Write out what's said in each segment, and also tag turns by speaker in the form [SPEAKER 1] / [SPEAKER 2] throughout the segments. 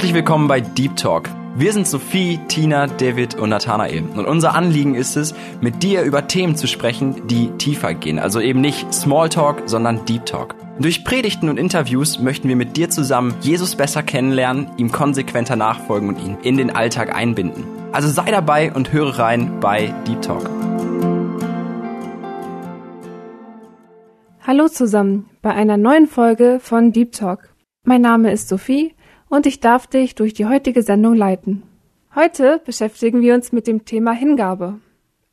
[SPEAKER 1] Herzlich willkommen bei Deep Talk. Wir sind Sophie, Tina, David und Nathanael. Und unser Anliegen ist es, mit dir über Themen zu sprechen, die tiefer gehen. Also eben nicht Smalltalk, sondern Deep Talk. Durch Predigten und Interviews möchten wir mit dir zusammen Jesus besser kennenlernen, ihm konsequenter nachfolgen und ihn in den Alltag einbinden. Also sei dabei und höre rein bei Deep Talk.
[SPEAKER 2] Hallo zusammen bei einer neuen Folge von Deep Talk. Mein Name ist Sophie und ich darf dich durch die heutige Sendung leiten. Heute beschäftigen wir uns mit dem Thema Hingabe.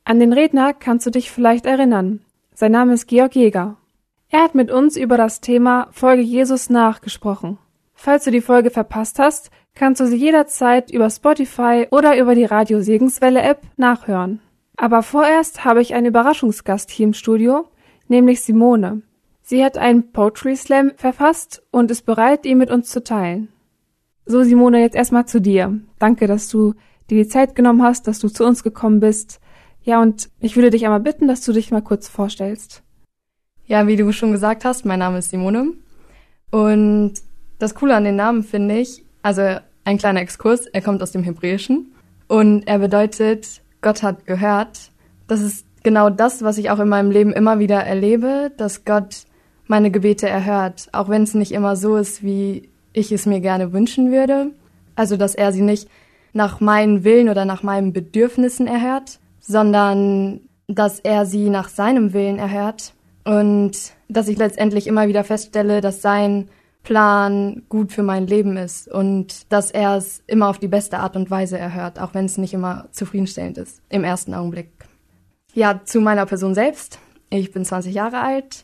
[SPEAKER 2] An den Redner kannst du dich vielleicht erinnern. Sein Name ist Georg Jäger. Er hat mit uns über das Thema Folge Jesus nachgesprochen. Falls du die Folge verpasst hast, kannst du sie jederzeit über Spotify oder über die Radio Segenswelle App nachhören. Aber vorerst habe ich einen Überraschungsgast hier im Studio, nämlich Simone. Sie hat einen Poetry Slam verfasst und ist bereit, ihn mit uns zu teilen. So, Simone, jetzt erstmal zu dir. Danke, dass du dir die Zeit genommen hast, dass du zu uns gekommen bist. Ja, und ich würde dich einmal bitten, dass du dich mal kurz vorstellst.
[SPEAKER 3] Ja, wie du schon gesagt hast, mein Name ist Simone. Und das Coole an den Namen finde ich, also ein kleiner Exkurs, er kommt aus dem Hebräischen und er bedeutet, Gott hat gehört. Das ist genau das, was ich auch in meinem Leben immer wieder erlebe, dass Gott meine Gebete erhört, auch wenn es nicht immer so ist, wie ich es mir gerne wünschen würde. Also, dass er sie nicht nach meinen Willen oder nach meinen Bedürfnissen erhört, sondern dass er sie nach seinem Willen erhört und dass ich letztendlich immer wieder feststelle, dass sein Plan gut für mein Leben ist und dass er es immer auf die beste Art und Weise erhört, auch wenn es nicht immer zufriedenstellend ist im ersten Augenblick. Ja, zu meiner Person selbst. Ich bin 20 Jahre alt.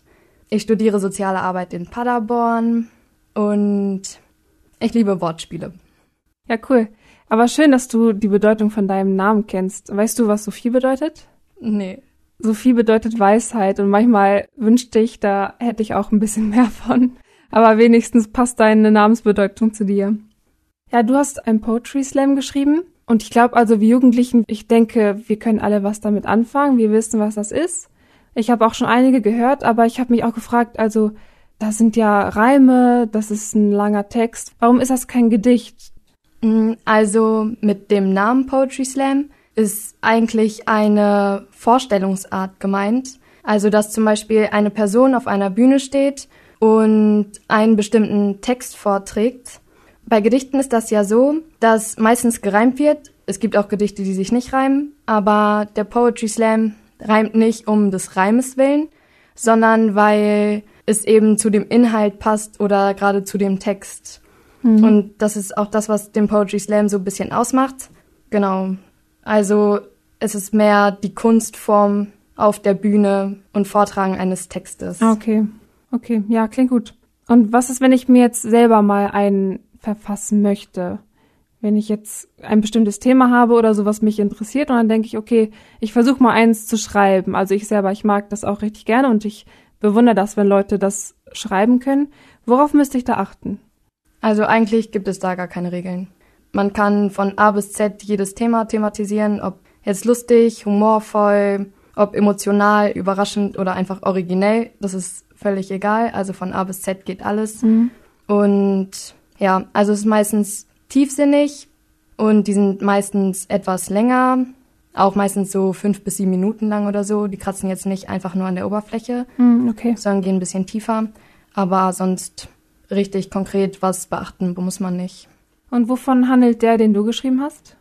[SPEAKER 3] Ich studiere soziale Arbeit in Paderborn und ich liebe Wortspiele.
[SPEAKER 2] Ja, cool. Aber schön, dass du die Bedeutung von deinem Namen kennst. Weißt du, was Sophie bedeutet?
[SPEAKER 3] Nee.
[SPEAKER 2] Sophie bedeutet Weisheit und manchmal wünschte ich, da hätte ich auch ein bisschen mehr von. Aber wenigstens passt deine Namensbedeutung zu dir. Ja, du hast ein Poetry Slam geschrieben und ich glaube also, wir Jugendlichen, ich denke, wir können alle was damit anfangen. Wir wissen, was das ist. Ich habe auch schon einige gehört, aber ich habe mich auch gefragt, also das sind ja Reime, das ist ein langer Text. Warum ist das kein Gedicht?
[SPEAKER 3] Mm, also mit dem Namen Poetry Slam ist eigentlich eine Vorstellungsart gemeint. Also dass zum Beispiel eine Person auf einer Bühne steht und einen bestimmten Text vorträgt. Bei Gedichten ist das ja so, dass meistens gereimt wird. Es gibt auch Gedichte, die sich nicht reimen, aber der Poetry Slam reimt nicht um des Reimes willen, sondern weil es eben zu dem Inhalt passt oder gerade zu dem Text. Mhm. Und das ist auch das, was den Poetry Slam so ein bisschen ausmacht. Genau. Also es ist mehr die Kunstform auf der Bühne und Vortragen eines Textes.
[SPEAKER 2] Okay. Okay, ja, klingt gut. Und was ist, wenn ich mir jetzt selber mal einen verfassen möchte? Wenn ich jetzt ein bestimmtes Thema habe oder so, was mich interessiert, und dann denke ich, okay, ich versuche mal eins zu schreiben. Also ich selber, ich mag das auch richtig gerne und ich bewundere das, wenn Leute das schreiben können. Worauf müsste ich da achten?
[SPEAKER 3] Also eigentlich gibt es da gar keine Regeln. Man kann von A bis Z jedes Thema thematisieren, ob jetzt lustig, humorvoll, ob emotional, überraschend oder einfach originell. Das ist völlig egal. Also von A bis Z geht alles. Mhm. Und ja, also es ist meistens tiefsinnig und die sind meistens etwas länger, auch meistens so fünf bis sieben Minuten lang oder so. Die kratzen jetzt nicht einfach nur an der Oberfläche,
[SPEAKER 2] mm, okay.
[SPEAKER 3] sondern gehen ein bisschen tiefer. Aber sonst richtig konkret was beachten muss man nicht.
[SPEAKER 2] Und wovon handelt der, den du geschrieben hast?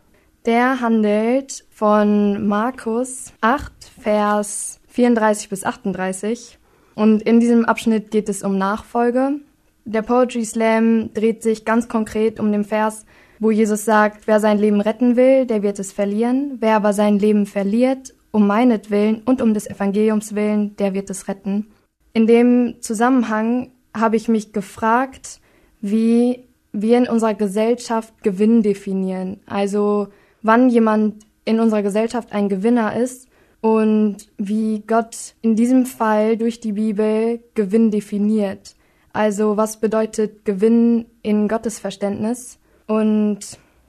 [SPEAKER 3] Der handelt von Markus 8, Vers 34 bis 38. Und in diesem Abschnitt geht es um Nachfolge. Der Poetry Slam dreht sich ganz konkret um den Vers wo Jesus sagt, wer sein Leben retten will, der wird es verlieren, wer aber sein Leben verliert, um meinetwillen und um des Evangeliums willen, der wird es retten. In dem Zusammenhang habe ich mich gefragt, wie wir in unserer Gesellschaft Gewinn definieren. Also wann jemand in unserer Gesellschaft ein Gewinner ist und wie Gott in diesem Fall durch die Bibel Gewinn definiert. Also was bedeutet Gewinn in Gottes Verständnis? Und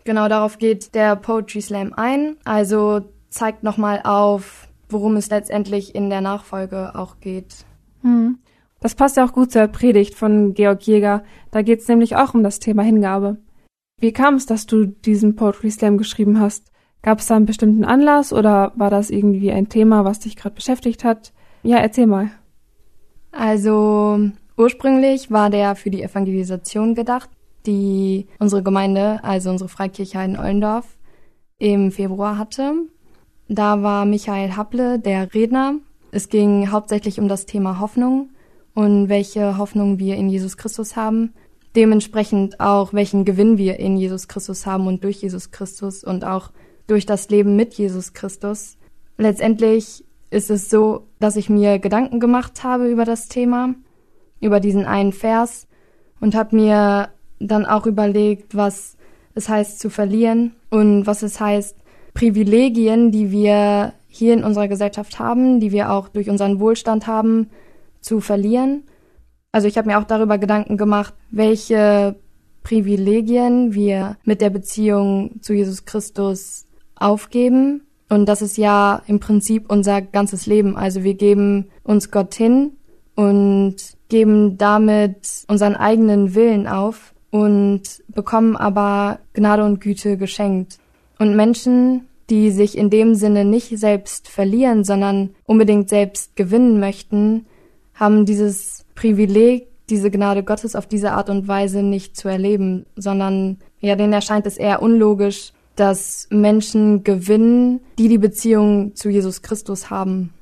[SPEAKER 3] genau darauf geht der Poetry Slam ein. Also zeigt nochmal auf, worum es letztendlich in der Nachfolge auch geht.
[SPEAKER 2] Hm. Das passt ja auch gut zur Predigt von Georg Jäger. Da geht es nämlich auch um das Thema Hingabe. Wie kam es, dass du diesen Poetry Slam geschrieben hast? Gab es da einen bestimmten Anlass oder war das irgendwie ein Thema, was dich gerade beschäftigt hat? Ja, erzähl mal.
[SPEAKER 3] Also ursprünglich war der für die Evangelisation gedacht, die unsere Gemeinde, also unsere Freikirche in Ollendorf, im Februar hatte. Da war Michael Happle der Redner. Es ging hauptsächlich um das Thema Hoffnung und welche Hoffnung wir in Jesus Christus haben. Dementsprechend auch, welchen Gewinn wir in Jesus Christus haben und durch Jesus Christus und auch durch das Leben mit Jesus Christus. Letztendlich ist es so, dass ich mir Gedanken gemacht habe über das Thema, über diesen einen Vers und habe mir dann auch überlegt, was es heißt zu verlieren und was es heißt, Privilegien, die wir hier in unserer Gesellschaft haben, die wir auch durch unseren Wohlstand haben, zu verlieren. Also ich habe mir auch darüber Gedanken gemacht, welche Privilegien wir mit der Beziehung zu Jesus Christus aufgeben. Und das ist ja im Prinzip unser ganzes Leben. Also wir geben uns Gott hin und geben damit unseren eigenen Willen auf und bekommen aber Gnade und Güte geschenkt. Und Menschen, die sich in dem Sinne nicht selbst verlieren, sondern unbedingt selbst gewinnen möchten, haben dieses Privileg, diese Gnade Gottes auf diese Art und Weise nicht zu erleben, sondern ja, denen erscheint es eher unlogisch, dass Menschen gewinnen, die die Beziehung zu Jesus Christus haben.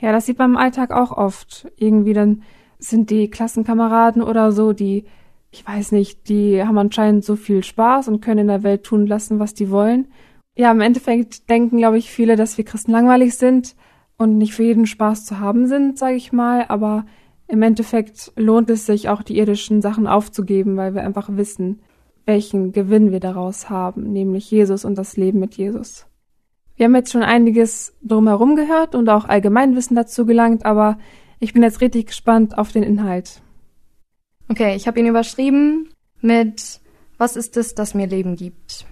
[SPEAKER 2] Ja, das sieht man im Alltag auch oft. Irgendwie dann sind die Klassenkameraden oder so, die ich weiß nicht, die haben anscheinend so viel Spaß und können in der Welt tun lassen, was die wollen. Ja, im Endeffekt denken, glaube ich, viele, dass wir Christen langweilig sind und nicht für jeden Spaß zu haben sind, sage ich mal. Aber im Endeffekt lohnt es sich auch, die irdischen Sachen aufzugeben, weil wir einfach wissen, welchen Gewinn wir daraus haben, nämlich Jesus und das Leben mit Jesus. Wir haben jetzt schon einiges drumherum gehört und auch Allgemeinwissen dazu gelangt, aber ich bin jetzt richtig gespannt auf den Inhalt.
[SPEAKER 3] Okay, ich habe ihn überschrieben mit Was ist es, das mir Leben gibt?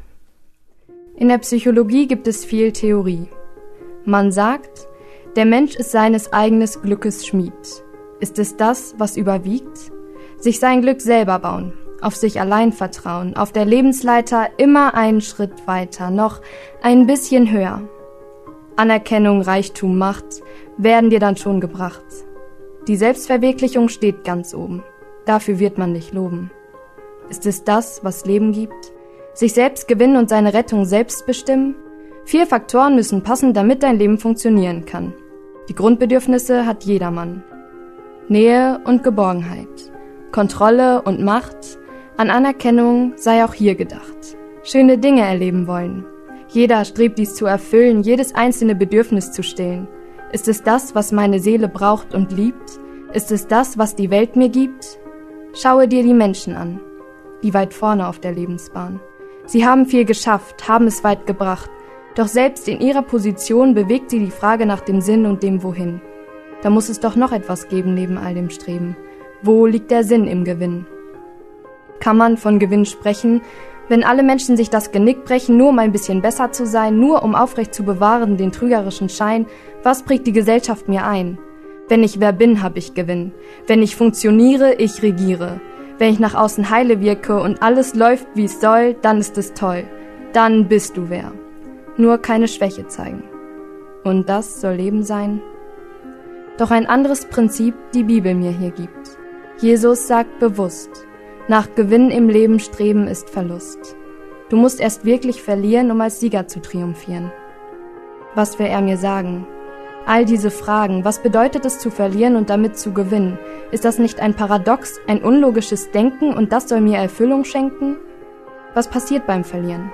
[SPEAKER 3] In der Psychologie gibt es viel Theorie. Man sagt, der Mensch ist seines eigenes Glückes Schmied. Ist es das, was überwiegt? Sich sein Glück selber bauen, auf sich allein vertrauen, auf der Lebensleiter immer einen Schritt weiter, noch ein bisschen höher. Anerkennung, Reichtum, Macht werden dir dann schon gebracht. Die Selbstverwirklichung steht ganz oben. Dafür wird man dich loben. Ist es das, was Leben gibt? Sich selbst gewinnen und seine Rettung selbst bestimmen? Vier Faktoren müssen passen, damit dein Leben funktionieren kann. Die Grundbedürfnisse hat jedermann. Nähe und Geborgenheit. Kontrolle und Macht. An Anerkennung sei auch hier gedacht. Schöne Dinge erleben wollen. Jeder strebt dies zu erfüllen, jedes einzelne Bedürfnis zu stillen. Ist es das, was meine Seele braucht und liebt? Ist es das, was die Welt mir gibt? Schaue dir die Menschen an, die weit vorne auf der Lebensbahn. Sie haben viel geschafft, haben es weit gebracht, doch selbst in ihrer Position bewegt sie die Frage nach dem Sinn und dem Wohin. Da muss es doch noch etwas geben neben all dem Streben. Wo liegt der Sinn im Gewinn? Kann man von Gewinn sprechen, wenn alle Menschen sich das Genick brechen, nur um ein bisschen besser zu sein, nur um aufrecht zu bewahren den trügerischen Schein, was prägt die Gesellschaft mir ein? Wenn ich wer bin, hab ich Gewinn. Wenn ich funktioniere, ich regiere. Wenn ich nach außen heile wirke und alles läuft, wie es soll, dann ist es toll. Dann bist du wer. Nur keine Schwäche zeigen. Und das soll Leben sein? Doch ein anderes Prinzip die Bibel mir hier gibt. Jesus sagt bewusst, nach Gewinn im Leben streben ist Verlust. Du musst erst wirklich verlieren, um als Sieger zu triumphieren. Was will er mir sagen? All diese Fragen, was bedeutet es zu verlieren und damit zu gewinnen? Ist das nicht ein Paradox, ein unlogisches Denken und das soll mir Erfüllung schenken? Was passiert beim Verlieren?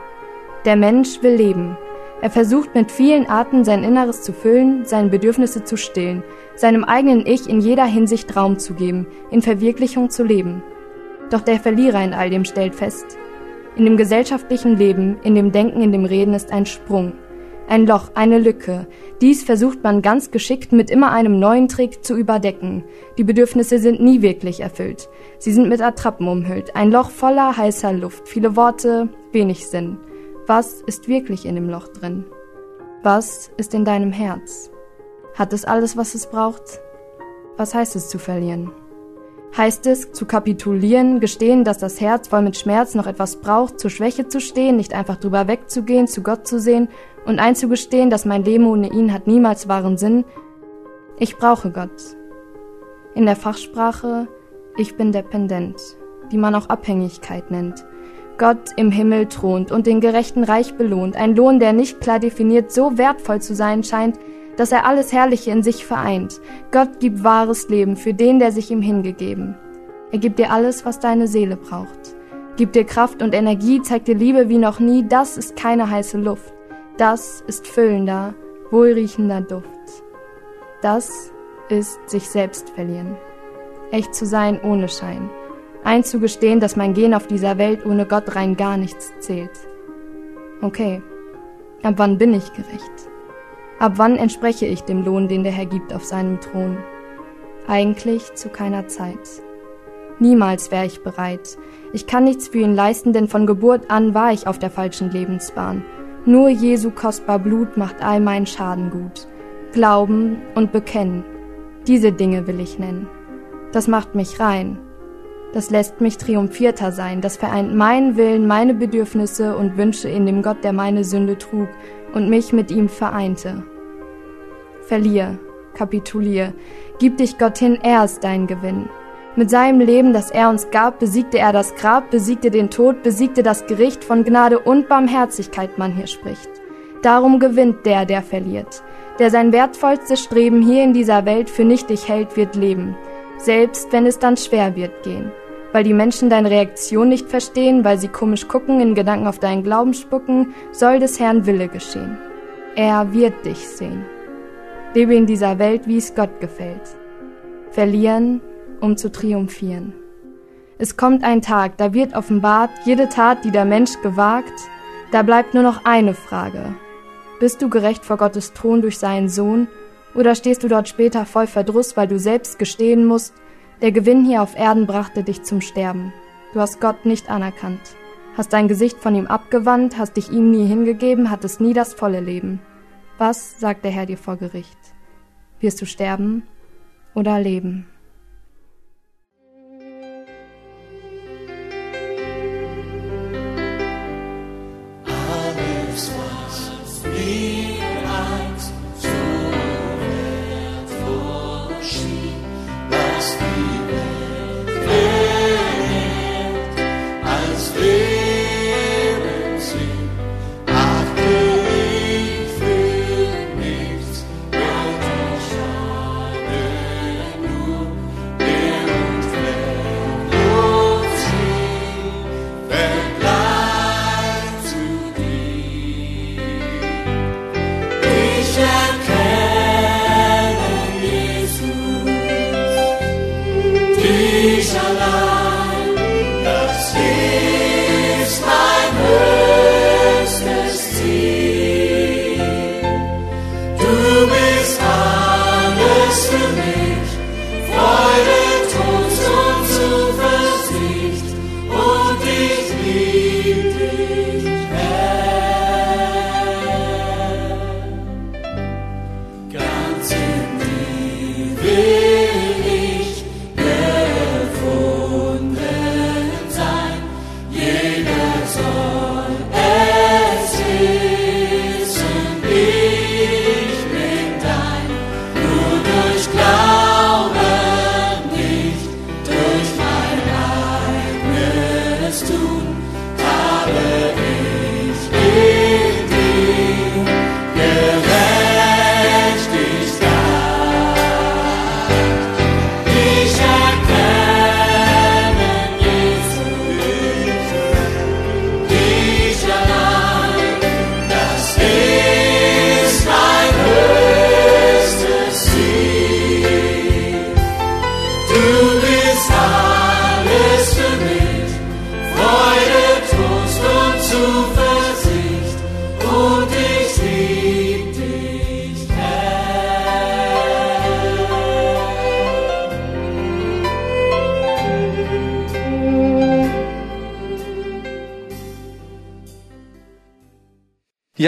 [SPEAKER 3] Der Mensch will leben. Er versucht mit vielen Arten sein Inneres zu füllen, seine Bedürfnisse zu stillen, seinem eigenen Ich in jeder Hinsicht Raum zu geben, in Verwirklichung zu leben. Doch der Verlierer in all dem stellt fest, in dem gesellschaftlichen Leben, in dem Denken, in dem Reden ist ein Sprung, ein Loch, eine Lücke. Dies versucht man ganz geschickt mit immer einem neuen Trick zu überdecken. Die Bedürfnisse sind nie wirklich erfüllt. Sie sind mit Attrappen umhüllt. Ein Loch voller heißer Luft. Viele Worte, wenig Sinn. Was ist wirklich in dem Loch drin? Was ist in deinem Herz? Hat es alles, was es braucht? Was heißt es zu verlieren? Heißt es, zu kapitulieren, gestehen, dass das Herz voll mit Schmerz noch etwas braucht, zur Schwäche zu stehen, nicht einfach drüber wegzugehen, zu Gott zu sehen und einzugestehen, dass mein Leben ohne ihn hat niemals wahren Sinn? Ich brauche Gott. In der Fachsprache, ich bin dependent, die man auch Abhängigkeit nennt. Gott im Himmel thront und den Gerechten reich belohnt, ein Lohn, der nicht klar definiert so wertvoll zu sein scheint, dass er alles Herrliche in sich vereint. Gott gibt wahres Leben für den, der sich ihm hingegeben. Er gibt dir alles, was deine Seele braucht. Gibt dir Kraft und Energie, zeigt dir Liebe wie noch nie, das ist keine heiße Luft. Das ist füllender, wohlriechender Duft. Das ist sich selbst verlieren. Echt zu sein ohne Schein einzugestehen, dass mein Gehen auf dieser Welt ohne Gott rein gar nichts zählt. Okay, ab wann bin ich gerecht? Ab wann entspreche ich dem Lohn, den der Herr gibt auf seinem Thron? Eigentlich zu keiner Zeit. Niemals wäre ich bereit. Ich kann nichts für ihn leisten, denn von Geburt an war ich auf der falschen Lebensbahn. Nur Jesu kostbar Blut macht all meinen Schaden gut. Glauben und bekennen. Diese Dinge will ich nennen. Das macht mich rein das lässt mich triumphierter sein, das vereint meinen Willen, meine Bedürfnisse und Wünsche in dem Gott, der meine Sünde trug und mich mit ihm vereinte. Verlier, kapitulier, gib dich Gott hin, er ist dein Gewinn. Mit seinem Leben, das er uns gab, besiegte er das Grab, besiegte den Tod, besiegte das Gericht, von Gnade und Barmherzigkeit man hier spricht. Darum gewinnt der, der verliert. Der sein wertvollstes Streben hier in dieser Welt für nichtig hält, wird leben, selbst wenn es dann schwer wird gehen weil die Menschen deine Reaktion nicht verstehen, weil sie komisch gucken, in Gedanken auf deinen Glauben spucken, soll des Herrn Wille geschehen. Er wird dich sehen. Lebe in dieser Welt, wie es Gott gefällt. Verlieren, um zu triumphieren. Es kommt ein Tag, da wird offenbart, jede Tat, die der Mensch gewagt, da bleibt nur noch eine Frage. Bist du gerecht vor Gottes Thron durch seinen Sohn, oder stehst du dort später voll Verdruss, weil du selbst gestehen musst, der Gewinn hier auf Erden brachte dich zum Sterben. Du hast Gott nicht anerkannt, hast dein Gesicht von ihm abgewandt, hast dich ihm nie hingegeben, hattest nie das volle Leben. Was sagt der Herr dir vor Gericht? Wirst du sterben oder leben?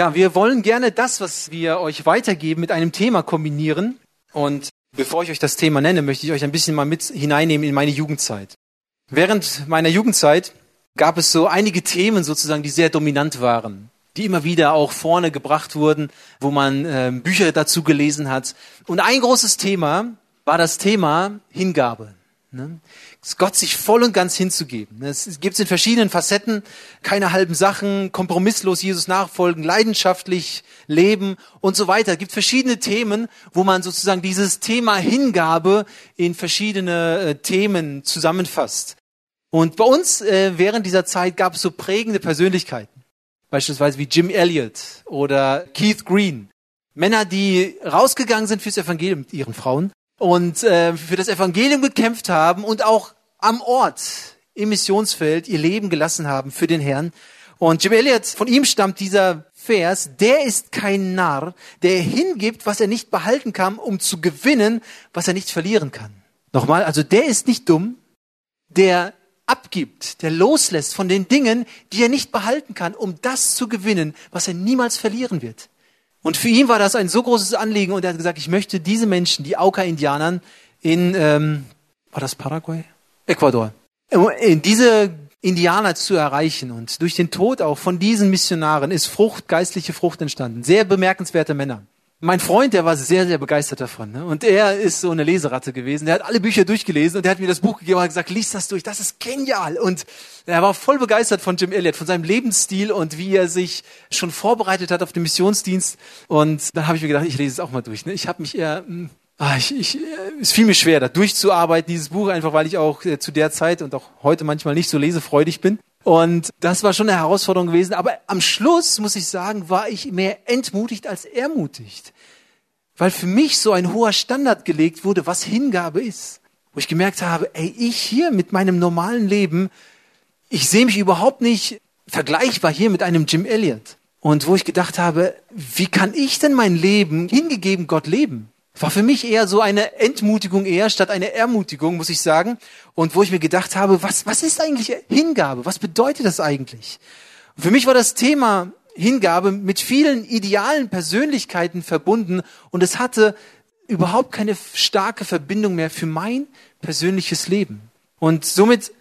[SPEAKER 4] Ja, wir wollen gerne das, was wir euch weitergeben, mit einem Thema kombinieren. Und Bevor ich euch das Thema nenne, möchte ich euch ein bisschen mal mit hineinnehmen in meine Jugendzeit. Während meiner Jugendzeit gab es so einige Themen sozusagen, die sehr dominant waren, die immer wieder auch vorne gebracht wurden, wo man äh, Bücher dazu gelesen hat. Und ein großes Thema war das Thema Hingabe. Ne? Gott sich voll und ganz hinzugeben. Es gibt es in verschiedenen Facetten, keine halben Sachen, kompromisslos Jesus nachfolgen, leidenschaftlich leben und so weiter. Es gibt verschiedene Themen, wo man sozusagen dieses Thema Hingabe in verschiedene äh, Themen zusammenfasst. Und bei uns äh, während dieser Zeit gab es so prägende Persönlichkeiten, beispielsweise wie Jim Elliot oder Keith Green. Männer, die rausgegangen sind fürs Evangelium mit ihren Frauen und äh, für das Evangelium gekämpft haben und auch am Ort im Missionsfeld ihr Leben gelassen haben für den Herrn. Und Jim Elliot, von ihm stammt dieser Vers, der ist kein Narr, der hingibt, was er nicht behalten kann, um zu gewinnen, was er nicht verlieren kann. Nochmal, also der ist nicht dumm, der abgibt, der loslässt von den Dingen, die er nicht behalten kann, um das zu gewinnen, was er niemals verlieren wird. Und für ihn war das ein so großes Anliegen und er hat gesagt, ich möchte diese Menschen, die Auka-Indianern in, ähm, war das Paraguay? Ecuador. In diese Indianer zu erreichen und durch den Tod auch von diesen Missionaren ist Frucht, geistliche Frucht entstanden. Sehr bemerkenswerte Männer. Mein Freund, der war sehr, sehr begeistert davon. Ne? Und er ist so eine Leseratte gewesen. Der hat alle Bücher durchgelesen und der hat mir das Buch gegeben und hat gesagt, lies das durch, das ist genial. Und er war voll begeistert von Jim Elliott, von seinem Lebensstil und wie er sich schon vorbereitet hat auf den Missionsdienst. Und dann habe ich mir gedacht, ich lese es auch mal durch. Ne? Ich habe mich eher... Mh, hm, Ah, ich, ich, es fiel mir schwer, da durchzuarbeiten, dieses Buch, einfach weil ich auch äh, zu der Zeit und auch heute manchmal nicht so lesefreudig bin. Und das war schon eine Herausforderung gewesen. Aber am Schluss, muss ich sagen, war ich mehr entmutigt als ermutigt. Weil für mich so ein hoher Standard gelegt wurde, was Hingabe ist. Wo ich gemerkt habe, ey, ich hier mit meinem normalen Leben, ich sehe mich überhaupt nicht vergleichbar hier mit einem Jim Elliot. Und wo ich gedacht habe, wie kann ich denn mein Leben hingegeben Gott leben? War für mich eher so eine Entmutigung eher statt eine Ermutigung, muss ich sagen. Und wo ich mir gedacht habe, was, was ist eigentlich Hingabe? Was bedeutet das eigentlich? Und für mich war das Thema Hingabe mit vielen idealen Persönlichkeiten verbunden und es hatte überhaupt keine starke Verbindung mehr für mein persönliches Leben. Und somit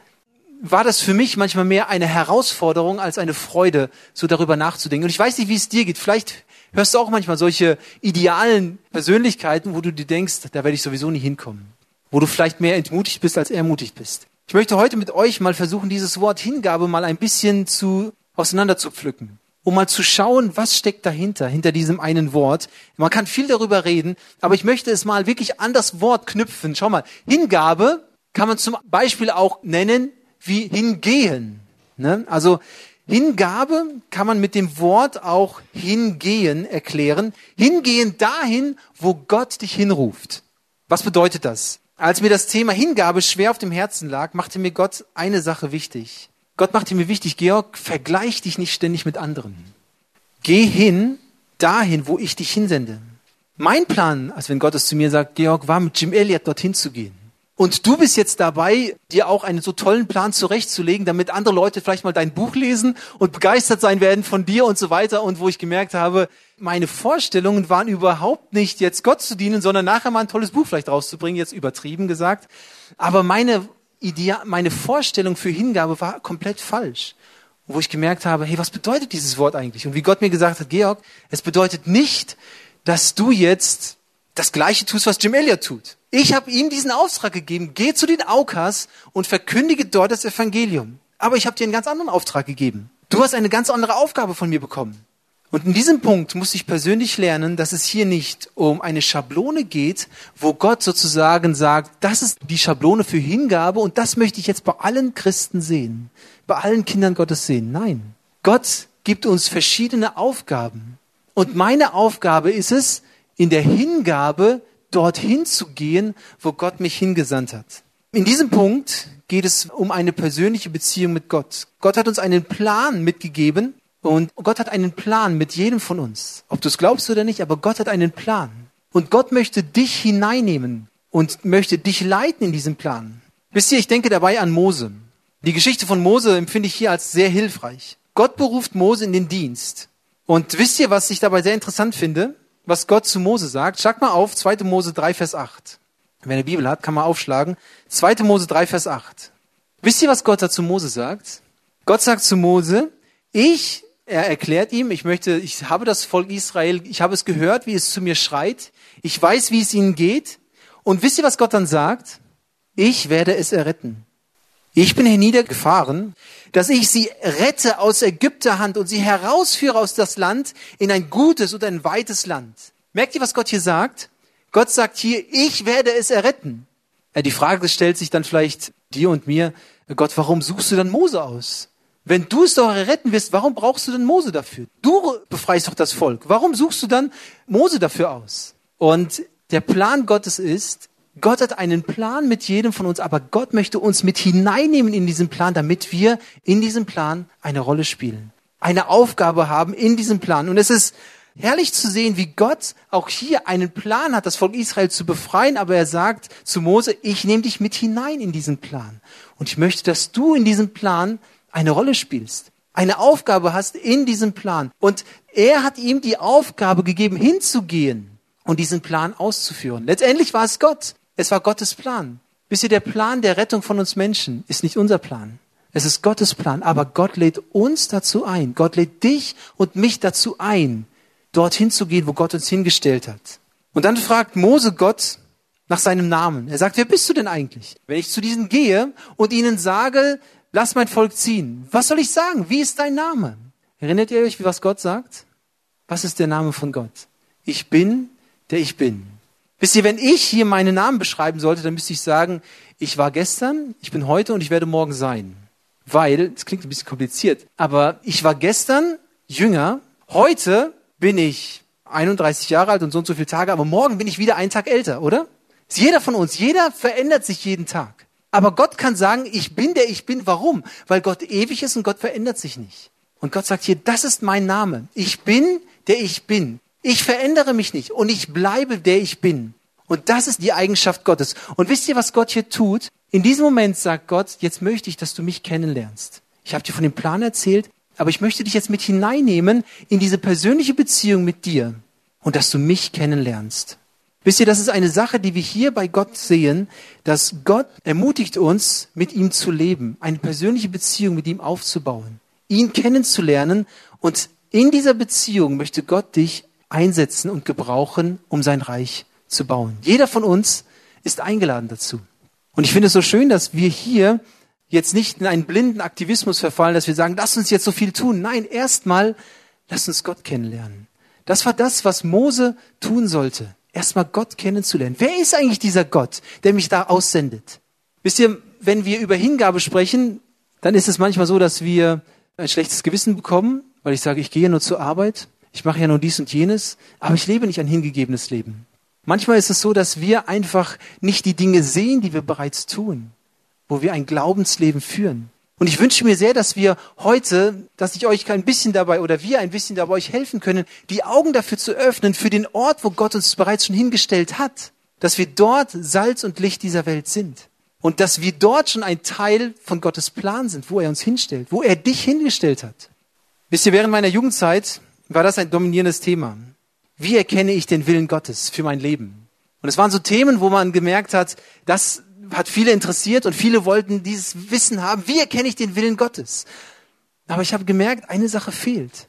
[SPEAKER 4] war das für mich manchmal mehr eine Herausforderung als eine Freude, so darüber nachzudenken. Und ich weiß nicht, wie es dir geht. Vielleicht hörst du auch manchmal solche idealen Persönlichkeiten, wo du dir denkst, da werde ich sowieso nie hinkommen. Wo du vielleicht mehr entmutigt bist, als ermutigt bist. Ich möchte heute mit euch mal versuchen, dieses Wort Hingabe mal ein bisschen zu, auseinander zu pflücken. Um mal zu schauen, was steckt dahinter, hinter diesem einen Wort. Man kann viel darüber reden, aber ich möchte es mal wirklich an das Wort knüpfen. Schau mal, Hingabe kann man zum Beispiel auch nennen wie hingehen. Ne? Also Hingabe kann man mit dem Wort auch hingehen erklären. Hingehen dahin, wo Gott dich hinruft. Was bedeutet das? Als mir das Thema Hingabe schwer auf dem Herzen lag, machte mir Gott eine Sache wichtig. Gott machte mir wichtig, Georg, vergleich dich nicht ständig mit anderen. Geh hin, dahin, wo ich dich hinsende. Mein Plan, als wenn Gott es zu mir sagt, Georg, war mit Jim Elliott dorthin zu gehen. Und du bist jetzt dabei, dir auch einen so tollen Plan zurechtzulegen, damit andere Leute vielleicht mal dein Buch lesen und begeistert sein werden von dir und so weiter. Und wo ich gemerkt habe, meine Vorstellungen waren überhaupt nicht jetzt Gott zu dienen, sondern nachher mal ein tolles Buch vielleicht rauszubringen, jetzt übertrieben gesagt. Aber meine Idee, meine Vorstellung für Hingabe war komplett falsch. Wo ich gemerkt habe, hey, was bedeutet dieses Wort eigentlich? Und wie Gott mir gesagt hat, Georg, es bedeutet nicht, dass du jetzt das Gleiche tust, was Jim Elliot tut. Ich habe ihm diesen Auftrag gegeben, geh zu den Aukas und verkündige dort das Evangelium. Aber ich habe dir einen ganz anderen Auftrag gegeben. Du hast eine ganz andere Aufgabe von mir bekommen. Und in diesem Punkt muss ich persönlich lernen, dass es hier nicht um eine Schablone geht, wo Gott sozusagen sagt, das ist die Schablone für Hingabe und das möchte ich jetzt bei allen Christen sehen, bei allen Kindern Gottes sehen. Nein, Gott gibt uns verschiedene Aufgaben. Und meine Aufgabe ist es, in der Hingabe dorthin zu gehen, wo Gott mich hingesandt hat. In diesem Punkt geht es um eine persönliche Beziehung mit Gott. Gott hat uns einen Plan mitgegeben und Gott hat einen Plan mit jedem von uns. Ob du es glaubst oder nicht, aber Gott hat einen Plan. Und Gott möchte dich hineinnehmen und möchte dich leiten in diesem Plan. Wisst ihr, ich denke dabei an Mose. Die Geschichte von Mose empfinde ich hier als sehr hilfreich. Gott beruft Mose in den Dienst. Und wisst ihr, was ich dabei sehr interessant finde? Was Gott zu Mose sagt. Schlag mal auf, 2. Mose 3, Vers 8. Wer eine Bibel hat, kann man aufschlagen. 2. Mose 3, Vers 8. Wisst ihr, was Gott da zu Mose sagt? Gott sagt zu Mose, ich, er erklärt ihm, ich möchte, ich habe das Volk Israel, ich habe es gehört, wie es zu mir schreit. Ich weiß, wie es ihnen geht. Und wisst ihr, was Gott dann sagt? Ich werde es erretten. Ich bin herniedergefahren, dass ich sie rette aus Ägypter Hand und sie herausführe aus das Land in ein gutes und ein weites Land. Merkt ihr, was Gott hier sagt? Gott sagt hier, ich werde es erretten. Die Frage stellt sich dann vielleicht dir und mir, Gott, warum suchst du dann Mose aus? Wenn du es doch erretten wirst, warum brauchst du denn Mose dafür? Du befreist doch das Volk. Warum suchst du dann Mose dafür aus? Und der Plan Gottes ist, Gott hat einen Plan mit jedem von uns, aber Gott möchte uns mit hineinnehmen in diesen Plan, damit wir in diesem Plan eine Rolle spielen, eine Aufgabe haben in diesem Plan. Und es ist herrlich zu sehen, wie Gott auch hier einen Plan hat, das Volk Israel zu befreien, aber er sagt zu Mose, ich nehme dich mit hinein in diesen Plan. Und ich möchte, dass du in diesem Plan eine Rolle spielst, eine Aufgabe hast in diesem Plan. Und er hat ihm die Aufgabe gegeben, hinzugehen und diesen Plan auszuführen. Letztendlich war es Gott. Es war Gottes Plan. Wisst ihr, der Plan der Rettung von uns Menschen ist nicht unser Plan. Es ist Gottes Plan. Aber Gott lädt uns dazu ein. Gott lädt dich und mich dazu ein, dorthin zu gehen, wo Gott uns hingestellt hat. Und dann fragt Mose Gott nach seinem Namen. Er sagt, wer bist du denn eigentlich? Wenn ich zu diesen gehe und ihnen sage, lass mein Volk ziehen, was soll ich sagen? Wie ist dein Name? Erinnert ihr euch, wie was Gott sagt? Was ist der Name von Gott? Ich bin, der ich bin. Wisst ihr, wenn ich hier meinen Namen beschreiben sollte, dann müsste ich sagen, ich war gestern, ich bin heute und ich werde morgen sein. Weil, es klingt ein bisschen kompliziert, aber ich war gestern jünger, heute bin ich 31 Jahre alt und so und so viele Tage, aber morgen bin ich wieder einen Tag älter, oder? Ist jeder von uns, jeder verändert sich jeden Tag. Aber Gott kann sagen, ich bin der ich bin. Warum? Weil Gott ewig ist und Gott verändert sich nicht. Und Gott sagt hier, das ist mein Name. Ich bin der ich bin. Ich verändere mich nicht und ich bleibe der ich bin. Und das ist die Eigenschaft Gottes. Und wisst ihr, was Gott hier tut? In diesem Moment sagt Gott, jetzt möchte ich, dass du mich kennenlernst. Ich habe dir von dem Plan erzählt, aber ich möchte dich jetzt mit hineinnehmen in diese persönliche Beziehung mit dir und dass du mich kennenlernst. Wisst ihr, das ist eine Sache, die wir hier bei Gott sehen, dass Gott ermutigt uns, mit ihm zu leben, eine persönliche Beziehung mit ihm aufzubauen, ihn kennenzulernen und in dieser Beziehung möchte Gott dich einsetzen und gebrauchen, um sein Reich zu bauen. Jeder von uns ist eingeladen dazu. Und ich finde es so schön, dass wir hier jetzt nicht in einen blinden Aktivismus verfallen, dass wir sagen, lass uns jetzt so viel tun. Nein, erstmal lass uns Gott kennenlernen. Das war das, was Mose tun sollte. Erstmal Gott kennenzulernen. Wer ist eigentlich dieser Gott, der mich da aussendet? Wisst ihr, wenn wir über Hingabe sprechen, dann ist es manchmal so, dass wir ein schlechtes Gewissen bekommen, weil ich sage, ich gehe nur zur Arbeit, ich mache ja nur dies und jenes, aber ich lebe nicht ein hingegebenes Leben. Manchmal ist es so, dass wir einfach nicht die Dinge sehen, die wir bereits tun, wo wir ein Glaubensleben führen. Und ich wünsche mir sehr, dass wir heute, dass ich euch ein bisschen dabei oder wir ein bisschen dabei euch helfen können, die Augen dafür zu öffnen, für den Ort, wo Gott uns bereits schon hingestellt hat. Dass wir dort Salz und Licht dieser Welt sind. Und dass wir dort schon ein Teil von Gottes Plan sind, wo er uns hinstellt, wo er dich hingestellt hat. Wisst ihr, während meiner Jugendzeit war das ein dominierendes Thema. Wie erkenne ich den Willen Gottes für mein Leben? Und es waren so Themen, wo man gemerkt hat, das hat viele interessiert und viele wollten dieses Wissen haben. Wie erkenne ich den Willen Gottes? Aber ich habe gemerkt, eine Sache fehlt,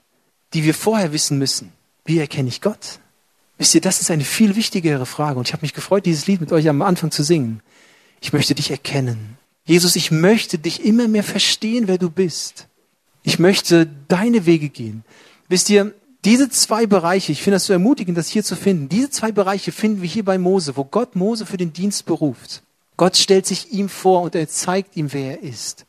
[SPEAKER 4] die wir vorher wissen müssen. Wie erkenne ich Gott? Wisst ihr, das ist eine viel wichtigere Frage. Und ich habe mich gefreut, dieses Lied mit euch am Anfang zu singen. Ich möchte dich erkennen. Jesus, ich möchte dich immer mehr verstehen, wer du bist. Ich möchte deine Wege gehen. Wisst ihr, diese zwei Bereiche, ich finde das so ermutigend, das hier zu finden, diese zwei Bereiche finden wir hier bei Mose, wo Gott Mose für den Dienst beruft. Gott stellt sich ihm vor und er zeigt ihm, wer er ist.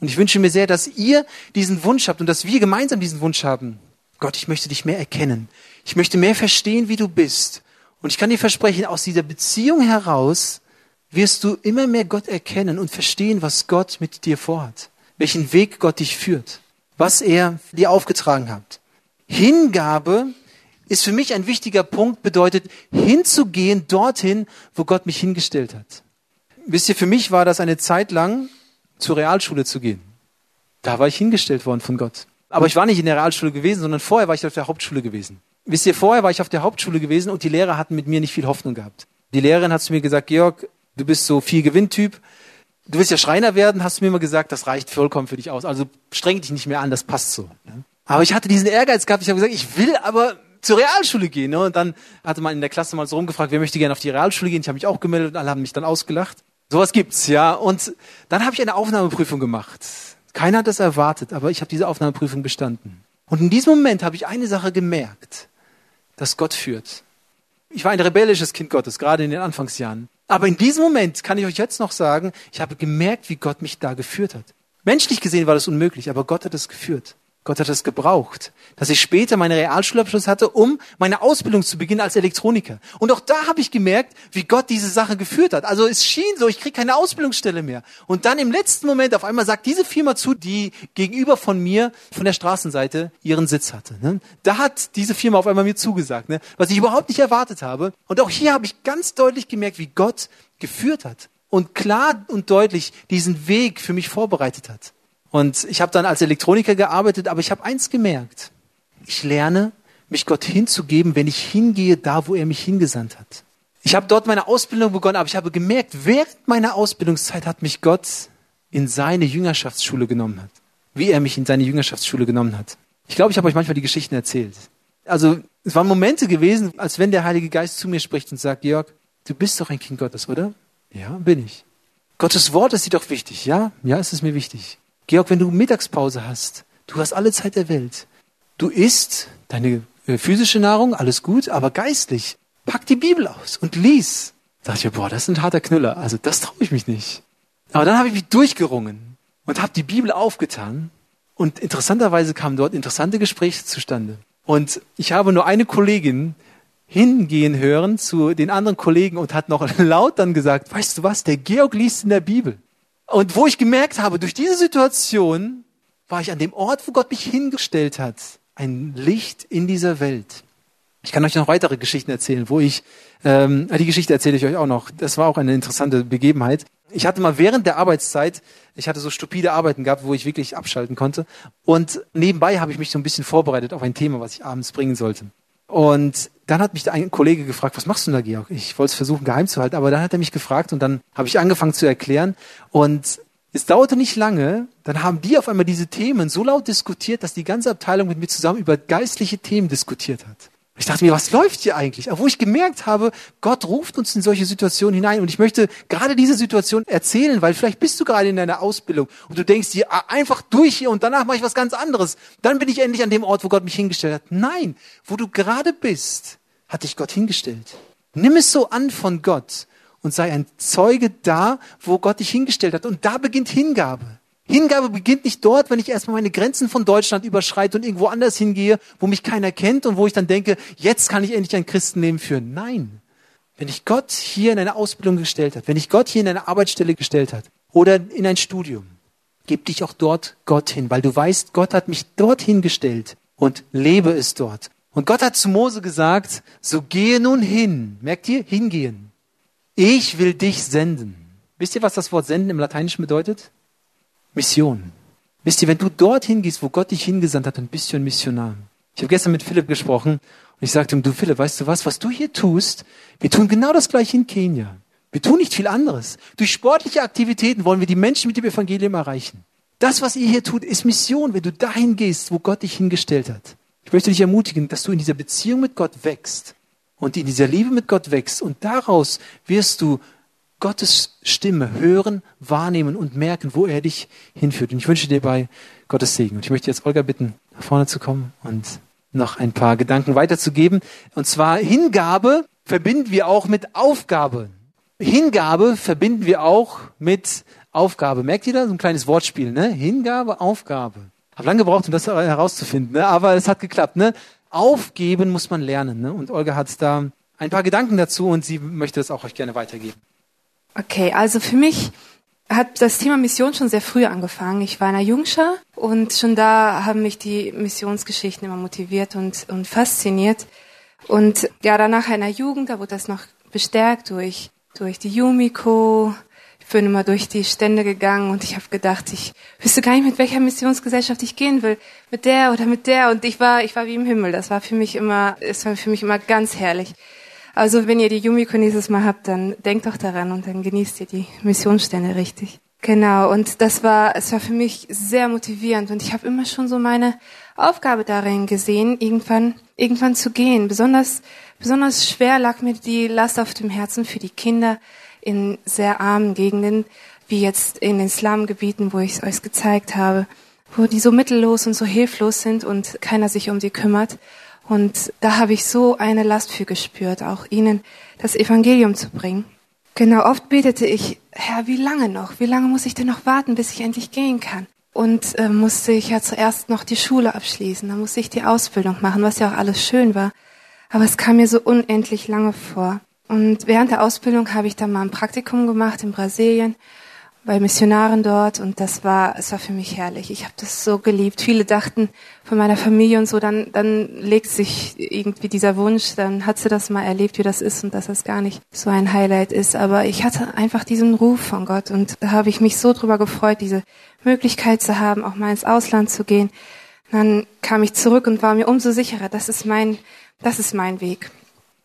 [SPEAKER 4] Und ich wünsche mir sehr, dass ihr diesen Wunsch habt und dass wir gemeinsam diesen Wunsch haben. Gott, ich möchte dich mehr erkennen. Ich möchte mehr verstehen, wie du bist. Und ich kann dir versprechen, aus dieser Beziehung heraus wirst du immer mehr Gott erkennen und verstehen, was Gott mit dir vorhat. Welchen Weg Gott dich führt. Was er dir aufgetragen hat. Hingabe ist für mich ein wichtiger Punkt, bedeutet hinzugehen dorthin, wo Gott mich hingestellt hat. Wisst ihr, für mich war das eine Zeit lang, zur Realschule zu gehen. Da war ich hingestellt worden von Gott. Aber ich war nicht in der Realschule gewesen, sondern vorher war ich auf der Hauptschule gewesen. Wisst ihr, vorher war ich auf der Hauptschule gewesen und die Lehrer hatten mit mir nicht viel Hoffnung gehabt. Die Lehrerin hat zu mir gesagt, Georg, du bist so viel Gewinntyp. Du willst ja Schreiner werden, hast du mir immer gesagt, das reicht vollkommen für dich aus. Also streng dich nicht mehr an, das passt so. Ne? Aber ich hatte diesen Ehrgeiz gehabt, ich habe gesagt, ich will aber zur Realschule gehen. Ne? Und dann hatte man in der Klasse mal so rumgefragt, wer möchte gerne auf die Realschule gehen. Ich habe mich auch gemeldet und alle haben mich dann ausgelacht. Sowas gibt's, ja. Und dann habe ich eine Aufnahmeprüfung gemacht. Keiner hat das erwartet, aber ich habe diese Aufnahmeprüfung bestanden. Und in diesem Moment habe ich eine Sache gemerkt, dass Gott führt. Ich war ein rebellisches Kind Gottes, gerade in den Anfangsjahren. Aber in diesem Moment kann ich euch jetzt noch sagen, ich habe gemerkt, wie Gott mich da geführt hat. Menschlich gesehen war das unmöglich, aber Gott hat es geführt. Gott hat es gebraucht, dass ich später meinen Realschulabschluss hatte, um meine Ausbildung zu beginnen als Elektroniker. Und auch da habe ich gemerkt, wie Gott diese Sache geführt hat. Also es schien so, ich kriege keine Ausbildungsstelle mehr. Und dann im letzten Moment auf einmal sagt diese Firma zu, die gegenüber von mir, von der Straßenseite, ihren Sitz hatte. Ne? Da hat diese Firma auf einmal mir zugesagt, ne? was ich überhaupt nicht erwartet habe. Und auch hier habe ich ganz deutlich gemerkt, wie Gott geführt hat und klar und deutlich diesen Weg für mich vorbereitet hat. Und ich habe dann als Elektroniker gearbeitet, aber ich habe eins gemerkt. Ich lerne, mich Gott hinzugeben, wenn ich hingehe, da wo er mich hingesandt hat. Ich habe dort meine Ausbildung begonnen, aber ich habe gemerkt, während meiner Ausbildungszeit hat mich Gott in seine Jüngerschaftsschule genommen hat. Wie er mich in seine Jüngerschaftsschule genommen hat. Ich glaube, ich habe euch manchmal die Geschichten erzählt. Also es waren Momente gewesen, als wenn der Heilige Geist zu mir spricht und sagt, Georg, du bist doch ein Kind Gottes, oder? Ja, bin ich. Gottes Wort ist dir doch wichtig, ja? Ja, es ist mir wichtig. Georg, wenn du Mittagspause hast, du hast alle Zeit der Welt. Du isst deine äh, physische Nahrung, alles gut, aber geistlich. Pack die Bibel aus und lies. Da dachte ich, boah, das ist ein harter Knüller. Also das traue ich mich nicht. Aber dann habe ich mich durchgerungen und habe die Bibel aufgetan. Und interessanterweise kamen dort interessante Gespräche zustande. Und ich habe nur eine Kollegin hingehen hören zu den anderen Kollegen und hat noch laut dann gesagt, weißt du was, der Georg liest in der Bibel. Und wo ich gemerkt habe, durch diese Situation war ich an dem Ort, wo Gott mich hingestellt hat. Ein Licht in dieser Welt. Ich kann euch noch weitere Geschichten erzählen, wo ich, ähm, die Geschichte erzähle ich euch auch noch. Das war auch eine interessante Begebenheit. Ich hatte mal während der Arbeitszeit, ich hatte so stupide Arbeiten gehabt, wo ich wirklich abschalten konnte. Und nebenbei habe ich mich so ein bisschen vorbereitet auf ein Thema, was ich abends bringen sollte. Und dann hat mich ein Kollege gefragt, was machst du denn da, Georg? Ich wollte es versuchen, geheim zu halten, aber dann hat er mich gefragt und dann habe ich angefangen zu erklären. Und es dauerte nicht lange, dann haben die auf einmal diese Themen so laut diskutiert, dass die ganze Abteilung mit mir zusammen über geistliche Themen diskutiert hat. Ich dachte mir, was läuft hier eigentlich? Wo ich gemerkt habe, Gott ruft uns in solche Situationen hinein. Und ich möchte gerade diese Situation erzählen, weil vielleicht bist du gerade in deiner Ausbildung und du denkst dir ah, einfach durch hier und danach mache ich was ganz anderes. Dann bin ich endlich an dem Ort, wo Gott mich hingestellt hat. Nein, wo du gerade bist, hat dich Gott hingestellt. Nimm es so an von Gott und sei ein Zeuge da, wo Gott dich hingestellt hat. Und da beginnt Hingabe. Hingabe beginnt nicht dort, wenn ich erstmal meine Grenzen von Deutschland überschreite und irgendwo anders hingehe, wo mich keiner kennt und wo ich dann denke, jetzt kann ich endlich ein Christenleben führen. Nein. Wenn ich Gott hier in eine Ausbildung gestellt hat, wenn ich Gott hier in eine Arbeitsstelle gestellt hat oder in ein Studium, gib dich auch dort Gott hin, weil du weißt, Gott hat mich dorthin gestellt und lebe es dort. Und Gott hat zu Mose gesagt, so gehe nun hin. Merkt ihr? Hingehen. Ich will dich senden. Wisst ihr, was das Wort senden im Lateinischen bedeutet? Mission. Wisst ihr, wenn du dorthin gehst, wo Gott dich hingesandt hat, dann bist du ein Missionar. Ich habe gestern mit Philipp gesprochen und ich sagte ihm, du Philipp, weißt du was, was du hier tust? Wir tun genau das gleiche in Kenia. Wir tun nicht viel anderes. Durch sportliche Aktivitäten wollen wir die Menschen mit dem Evangelium erreichen. Das, was ihr hier tut, ist Mission, wenn du dahin gehst, wo Gott dich hingestellt hat. Ich möchte dich ermutigen, dass du in dieser Beziehung mit Gott wächst und in dieser Liebe mit Gott wächst und daraus wirst du Gottes Stimme hören, wahrnehmen und merken, wo er dich hinführt. Und ich wünsche dir bei Gottes Segen. Und ich möchte jetzt Olga bitten, nach vorne zu kommen und noch ein paar Gedanken weiterzugeben. Und zwar Hingabe verbinden wir auch mit Aufgabe. Hingabe verbinden wir auch mit Aufgabe. Merkt ihr da? So ein kleines Wortspiel, ne? Hingabe, Aufgabe. Hab lange gebraucht, um das herauszufinden, ne? aber es hat geklappt, ne? Aufgeben muss man lernen, ne? Und Olga hat da ein paar Gedanken dazu und sie möchte das auch euch gerne weitergeben.
[SPEAKER 5] Okay, also für mich hat das Thema Mission schon sehr früh angefangen. Ich war in der Jungschar und schon da haben mich die Missionsgeschichten immer motiviert und, und fasziniert. Und ja, danach in der Jugend, da wurde das noch bestärkt durch, durch die Yumiko. Ich bin immer durch die Stände gegangen und ich habe gedacht, ich wüsste gar nicht, mit welcher Missionsgesellschaft ich gehen will. Mit der oder mit der. Und ich war, ich war wie im Himmel. Das war für mich immer, es war für mich immer ganz herrlich. Also wenn ihr die Yumiko nächstes Mal habt, dann denkt doch daran und dann genießt ihr die Missionsstände richtig. Genau, und das war, es war für mich sehr motivierend und ich habe immer schon so meine Aufgabe darin gesehen, irgendwann, irgendwann zu gehen. Besonders, besonders schwer lag mir die Last auf dem Herzen für die Kinder in sehr armen Gegenden, wie jetzt in den Slumgebieten, wo ich es euch gezeigt habe, wo die so mittellos und so hilflos sind und keiner sich um sie kümmert. Und da habe ich so eine Last für gespürt, auch ihnen das Evangelium zu bringen. Genau, oft betete ich, Herr, wie lange noch? Wie lange muss ich denn noch warten, bis ich endlich gehen kann? Und äh, musste ich ja zuerst noch die Schule abschließen, dann musste ich die Ausbildung machen, was ja auch alles schön war. Aber es kam mir so unendlich lange vor. Und während der Ausbildung habe ich dann mal ein Praktikum gemacht in Brasilien bei Missionaren dort und das war, es war für mich herrlich. Ich habe das so geliebt. Viele dachten von meiner Familie und so, dann, dann legt sich irgendwie dieser Wunsch, dann hat sie das mal erlebt, wie das ist und dass das gar nicht so ein Highlight ist. Aber ich hatte einfach diesen Ruf von Gott und da habe ich mich so drüber gefreut, diese Möglichkeit zu haben, auch mal ins Ausland zu gehen. Dann kam ich zurück und war mir umso sicherer, das ist mein, das ist mein Weg.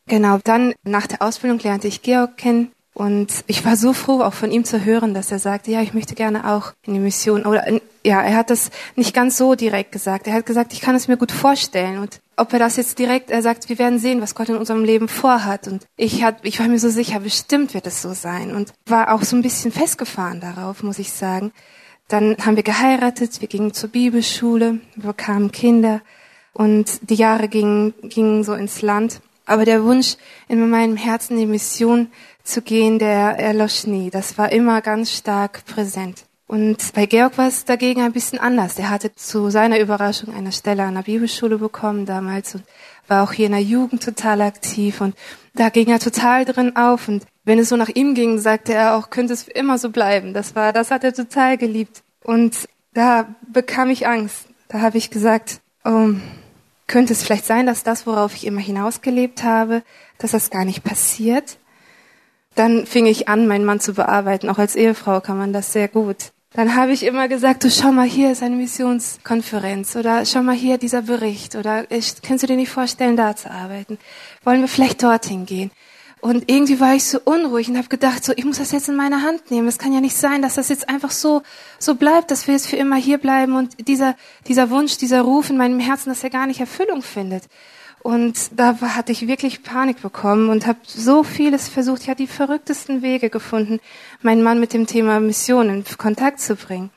[SPEAKER 5] Genau, dann nach der Ausbildung lernte ich Georg kennen und ich war so froh, auch von ihm zu hören, dass er sagte, ja, ich möchte gerne auch in die Mission. Oder ja, er hat das nicht ganz so direkt gesagt. Er hat gesagt, ich kann es mir gut vorstellen. Und ob er das jetzt direkt, er sagt, wir werden sehen, was Gott in unserem Leben vorhat. Und ich hat, ich war mir so sicher, bestimmt wird es so sein. Und war auch so ein bisschen festgefahren darauf, muss ich sagen. Dann haben wir geheiratet, wir gingen zur Bibelschule, wir bekamen Kinder und die Jahre gingen, gingen so ins Land. Aber der Wunsch in meinem Herzen, die Mission zu gehen, der erlosch nie. Das war immer ganz stark präsent. Und bei Georg war es dagegen ein bisschen anders. Der hatte zu seiner Überraschung eine Stelle an der Bibelschule bekommen damals und war auch hier in der Jugend total aktiv und da ging er total drin auf und wenn es so nach ihm ging, sagte er auch, könnte es immer so bleiben. Das war, das hat er total geliebt. Und da bekam ich Angst. Da habe ich gesagt, oh, könnte es vielleicht sein, dass das, worauf ich immer hinausgelebt habe, dass das gar nicht passiert? Dann fing ich an, meinen Mann zu bearbeiten. Auch als Ehefrau kann man das sehr gut. Dann habe ich immer gesagt, du schau mal, hier ist eine Missionskonferenz oder schau mal hier dieser Bericht oder ich, kannst du dir nicht vorstellen, da zu arbeiten? Wollen wir vielleicht dorthin gehen? Und irgendwie war ich so unruhig und habe gedacht, so ich muss das jetzt in meine Hand nehmen. Es kann ja nicht sein, dass das jetzt einfach so so bleibt, dass wir jetzt für immer hier bleiben und dieser dieser Wunsch, dieser Ruf in meinem Herzen, dass er gar nicht Erfüllung findet. Und da hatte ich wirklich Panik bekommen und habe so vieles versucht. Ich habe die verrücktesten Wege gefunden, meinen Mann mit dem Thema Mission in Kontakt zu bringen.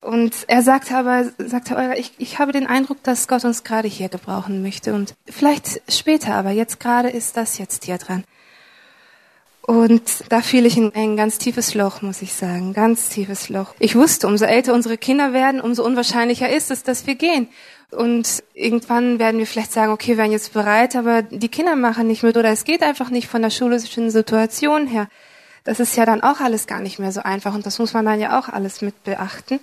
[SPEAKER 5] Und er sagte aber, sagte, ich, ich habe den Eindruck, dass Gott uns gerade hier gebrauchen möchte. Und vielleicht später, aber jetzt gerade ist das jetzt hier dran. Und da fiel ich in ein ganz tiefes Loch, muss ich sagen, ganz tiefes Loch. Ich wusste, umso älter unsere Kinder werden, umso unwahrscheinlicher ist es, dass wir gehen. Und irgendwann werden wir vielleicht sagen, okay, wir werden jetzt bereit, aber die Kinder machen nicht mit oder es geht einfach nicht von der schulischen Situation her. Das ist ja dann auch alles gar nicht mehr so einfach und das muss man dann ja auch alles mit beachten.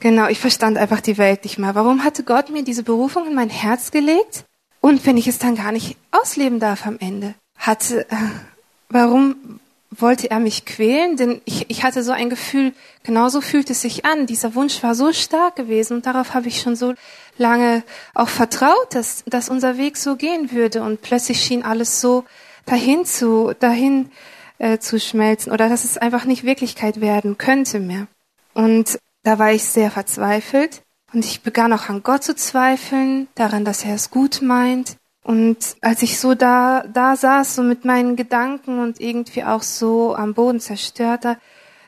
[SPEAKER 5] Genau, ich verstand einfach die Welt nicht mehr. Warum hatte Gott mir diese Berufung in mein Herz gelegt? Und wenn ich es dann gar nicht ausleben darf am Ende? Hatte, äh, warum wollte er mich quälen? Denn ich, ich hatte so ein Gefühl, genauso fühlt es sich an. Dieser Wunsch war so stark gewesen und darauf habe ich schon so lange auch vertraut, dass, dass unser Weg so gehen würde und plötzlich schien alles so dahin zu, dahin äh, zu schmelzen oder dass es einfach nicht Wirklichkeit werden könnte mehr. Und da war ich sehr verzweifelt und ich begann auch an Gott zu zweifeln, daran, dass er es gut meint. Und als ich so da, da saß, so mit meinen Gedanken und irgendwie auch so am Boden zerstört, da,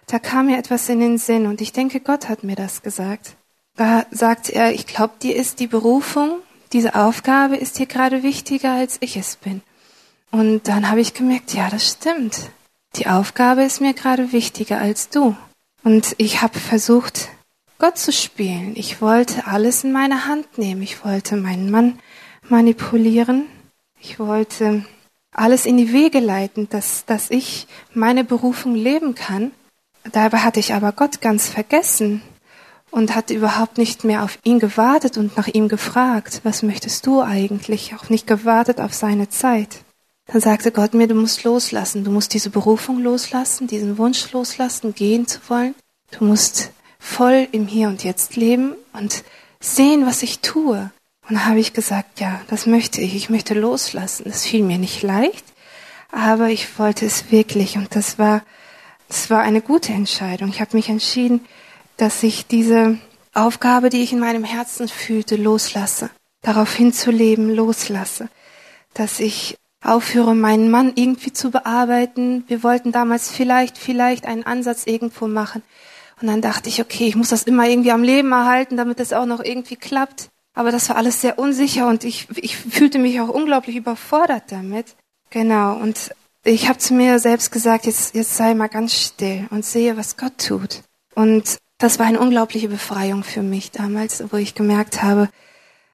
[SPEAKER 5] da kam mir etwas in den Sinn und ich denke, Gott hat mir das gesagt. Da sagt er, ich glaube, dir ist die Berufung, diese Aufgabe ist dir gerade wichtiger, als ich es bin. Und dann habe ich gemerkt, ja, das stimmt. Die Aufgabe ist mir gerade wichtiger als du. Und ich habe versucht, Gott zu spielen. Ich wollte alles in meine Hand nehmen. Ich wollte meinen Mann manipulieren. Ich wollte alles in die Wege leiten, dass, dass ich meine Berufung leben kann. Dabei hatte ich aber Gott ganz vergessen und hatte überhaupt nicht mehr auf ihn gewartet und nach ihm gefragt, was möchtest du eigentlich, auch nicht gewartet auf seine Zeit. Dann sagte Gott mir, du musst loslassen, du musst diese Berufung loslassen, diesen Wunsch loslassen, gehen zu wollen. Du musst voll im Hier und Jetzt leben und sehen, was ich tue. Und habe ich gesagt, ja, das möchte ich, ich möchte loslassen. Das fiel mir nicht leicht, aber ich wollte es wirklich und das war, das war eine gute Entscheidung. Ich habe mich entschieden, dass ich diese Aufgabe, die ich in meinem Herzen fühlte, loslasse, darauf hinzuleben, loslasse, dass ich aufhöre, meinen Mann irgendwie zu bearbeiten. Wir wollten damals vielleicht, vielleicht einen Ansatz irgendwo machen. Und dann dachte ich, okay, ich muss das immer irgendwie am Leben erhalten, damit es auch noch irgendwie klappt. Aber das war alles sehr unsicher und ich, ich fühlte mich auch unglaublich überfordert damit. Genau. Und ich habe zu mir selbst gesagt, jetzt, jetzt sei mal ganz still und sehe, was Gott tut. Und das war eine unglaubliche Befreiung für mich damals, wo ich gemerkt habe,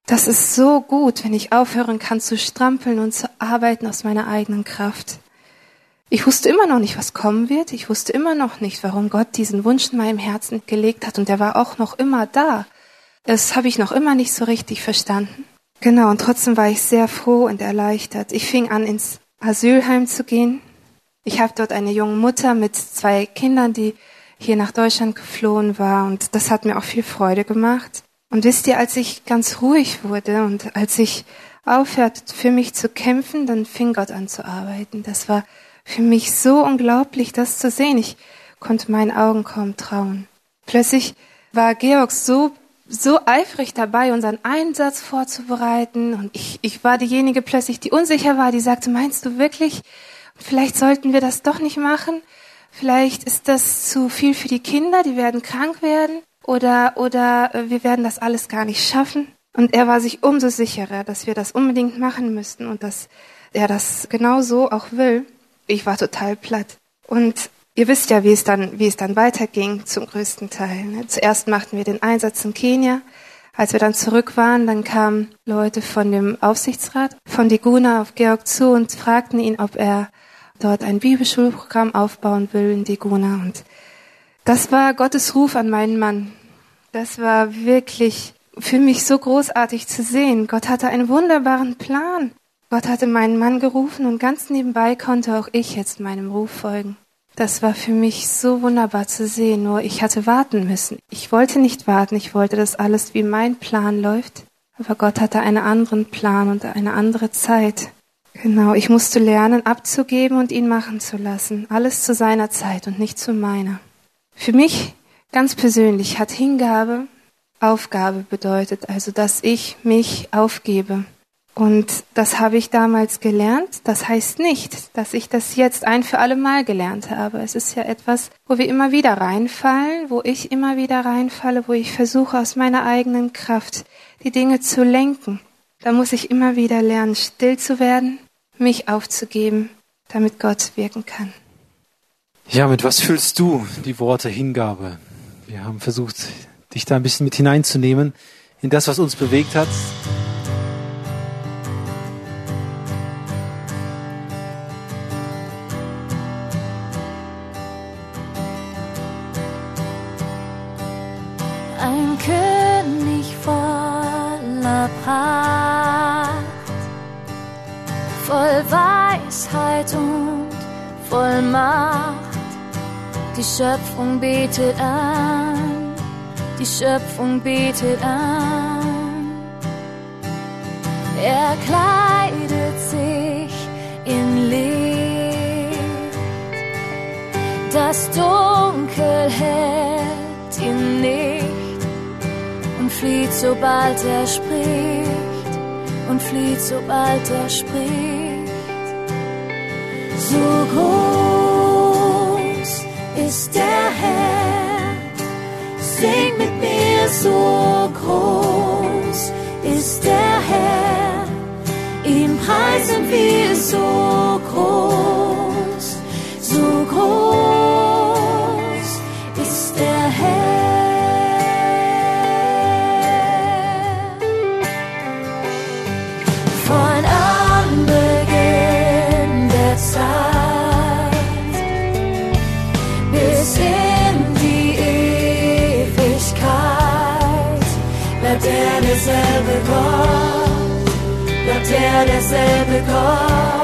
[SPEAKER 5] das ist so gut, wenn ich aufhören kann zu strampeln und zu arbeiten aus meiner eigenen Kraft. Ich wusste immer noch nicht, was kommen wird. Ich wusste immer noch nicht, warum Gott diesen Wunsch in meinem Herzen gelegt hat. Und der war auch noch immer da. Das habe ich noch immer nicht so richtig verstanden. Genau, und trotzdem war ich sehr froh und erleichtert. Ich fing an, ins Asylheim zu gehen. Ich habe dort eine junge Mutter mit zwei Kindern, die hier nach Deutschland geflohen war. Und das hat mir auch viel Freude gemacht. Und wisst ihr, als ich ganz ruhig wurde und als ich aufhörte, für mich zu kämpfen, dann fing Gott an zu arbeiten. Das war für mich so unglaublich, das zu sehen. Ich konnte meinen Augen kaum trauen. Plötzlich war Georg so, so eifrig dabei, unseren Einsatz vorzubereiten. Und ich, ich war diejenige plötzlich, die unsicher war, die sagte, meinst du wirklich, vielleicht sollten wir das doch nicht machen? Vielleicht ist das zu viel für die Kinder, die werden krank werden oder, oder äh, wir werden das alles gar nicht schaffen. Und er war sich umso sicherer, dass wir das unbedingt machen müssten und dass er das genau so auch will. Ich war total platt. Und ihr wisst ja, wie es dann, wie es dann weiterging zum größten Teil. Ne? Zuerst machten wir den Einsatz in Kenia. Als wir dann zurück waren, dann kamen Leute von dem Aufsichtsrat von Diguna auf Georg zu und fragten ihn, ob er dort ein Bibelschulprogramm aufbauen will in Diguna. Und das war Gottes Ruf an meinen Mann. Das war wirklich für mich so großartig zu sehen. Gott hatte einen wunderbaren Plan. Gott hatte meinen Mann gerufen und ganz nebenbei konnte auch ich jetzt meinem Ruf folgen. Das war für mich so wunderbar zu sehen, nur ich hatte warten müssen. Ich wollte nicht warten, ich wollte, dass alles wie mein Plan läuft. Aber Gott hatte einen anderen Plan und eine andere Zeit. Genau, ich musste lernen, abzugeben und ihn machen zu lassen. Alles zu seiner Zeit und nicht zu meiner. Für mich ganz persönlich hat Hingabe Aufgabe bedeutet, also dass ich mich aufgebe. Und das habe ich damals gelernt. Das heißt nicht, dass ich das jetzt ein für alle Mal gelernt habe. Es ist ja etwas, wo wir immer wieder reinfallen, wo ich immer wieder reinfalle, wo ich versuche aus meiner eigenen Kraft die Dinge zu lenken. Da muss ich immer wieder lernen, still zu werden, mich aufzugeben, damit Gott wirken kann.
[SPEAKER 4] Ja, mit was fühlst du die Worte Hingabe? Wir haben versucht, dich da ein bisschen mit hineinzunehmen in das, was uns bewegt hat.
[SPEAKER 6] König voller Pracht, voll Weisheit und voll Macht. Die Schöpfung betet an, die Schöpfung betet an. Er kleidet sich in Licht, das Dunkel hält flieht, sobald er spricht, und flieht, sobald er spricht. So groß ist der Herr. Sing mit mir, so groß ist der Herr. Ihm preisen wir so groß, so groß bleibt er derselbe Gott.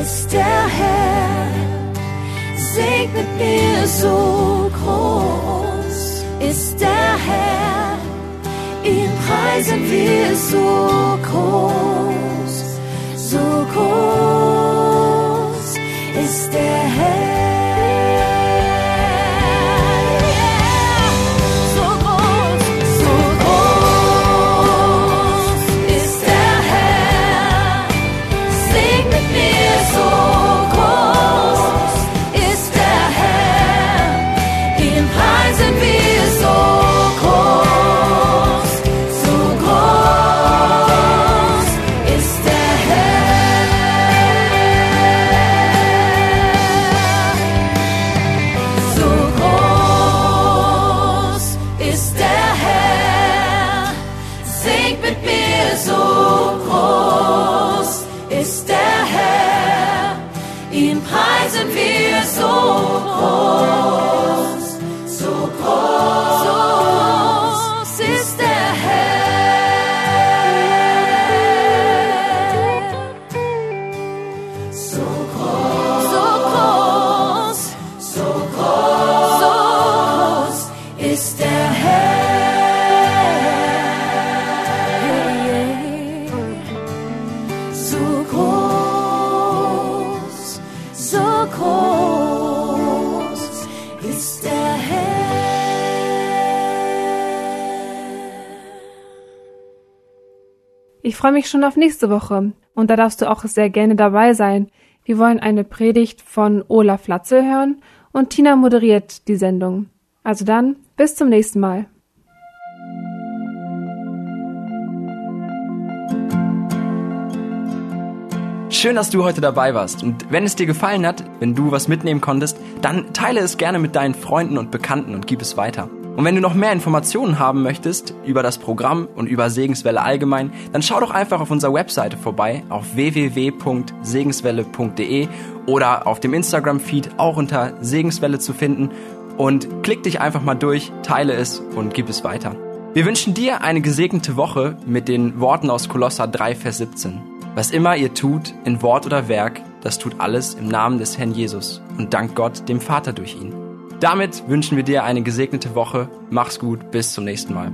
[SPEAKER 6] ist der Herr. Segnet mir so groß ist der Herr. Ihn preisen wir so groß, so groß ist der Herr.
[SPEAKER 2] Ich freue mich schon auf nächste Woche und da darfst du auch sehr gerne dabei sein. Wir wollen eine Predigt von Olaf Latze hören und Tina moderiert die Sendung. Also dann, bis zum nächsten Mal.
[SPEAKER 1] Schön, dass du heute dabei warst. Und wenn es dir gefallen hat, wenn du was mitnehmen konntest, dann teile es gerne mit deinen Freunden und Bekannten und gib es weiter. Und wenn du noch mehr Informationen haben möchtest über das Programm und über Segenswelle allgemein, dann schau doch einfach auf unserer Webseite vorbei auf www.segenswelle.de oder auf dem Instagram-Feed auch unter Segenswelle zu finden und klick dich einfach mal durch, teile es und gib es weiter. Wir wünschen dir eine gesegnete Woche mit den Worten aus Kolosser 3, Vers 17. Was immer ihr tut, in Wort oder Werk, das tut alles im Namen des Herrn Jesus und dank Gott, dem Vater durch ihn. Damit wünschen wir dir eine gesegnete Woche. Mach's gut, bis zum nächsten Mal.